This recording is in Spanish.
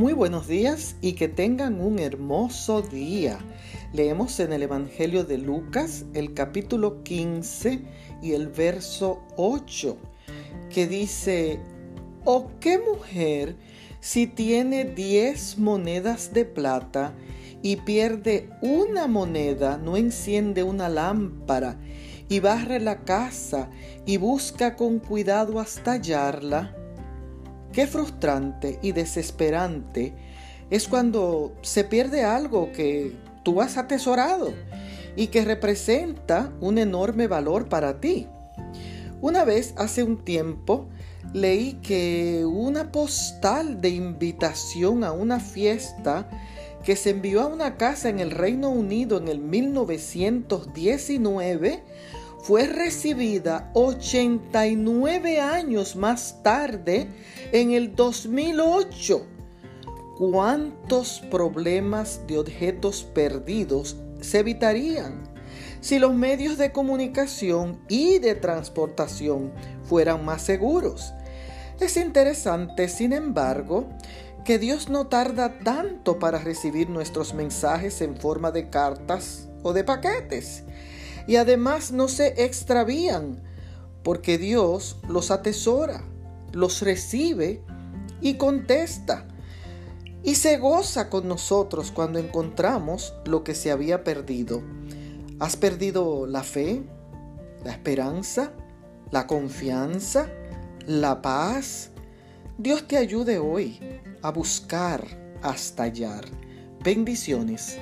Muy buenos días y que tengan un hermoso día. Leemos en el Evangelio de Lucas el capítulo 15 y el verso 8 que dice, ¿o qué mujer si tiene 10 monedas de plata y pierde una moneda, no enciende una lámpara y barre la casa y busca con cuidado hasta hallarla? Qué frustrante y desesperante es cuando se pierde algo que tú has atesorado y que representa un enorme valor para ti. Una vez hace un tiempo leí que una postal de invitación a una fiesta que se envió a una casa en el Reino Unido en el 1919 fue recibida 89 años más tarde, en el 2008. ¿Cuántos problemas de objetos perdidos se evitarían si los medios de comunicación y de transportación fueran más seguros? Es interesante, sin embargo, que Dios no tarda tanto para recibir nuestros mensajes en forma de cartas o de paquetes y además no se extravían, porque Dios los atesora, los recibe y contesta. Y se goza con nosotros cuando encontramos lo que se había perdido. ¿Has perdido la fe, la esperanza, la confianza, la paz? Dios te ayude hoy a buscar hasta hallar. Bendiciones.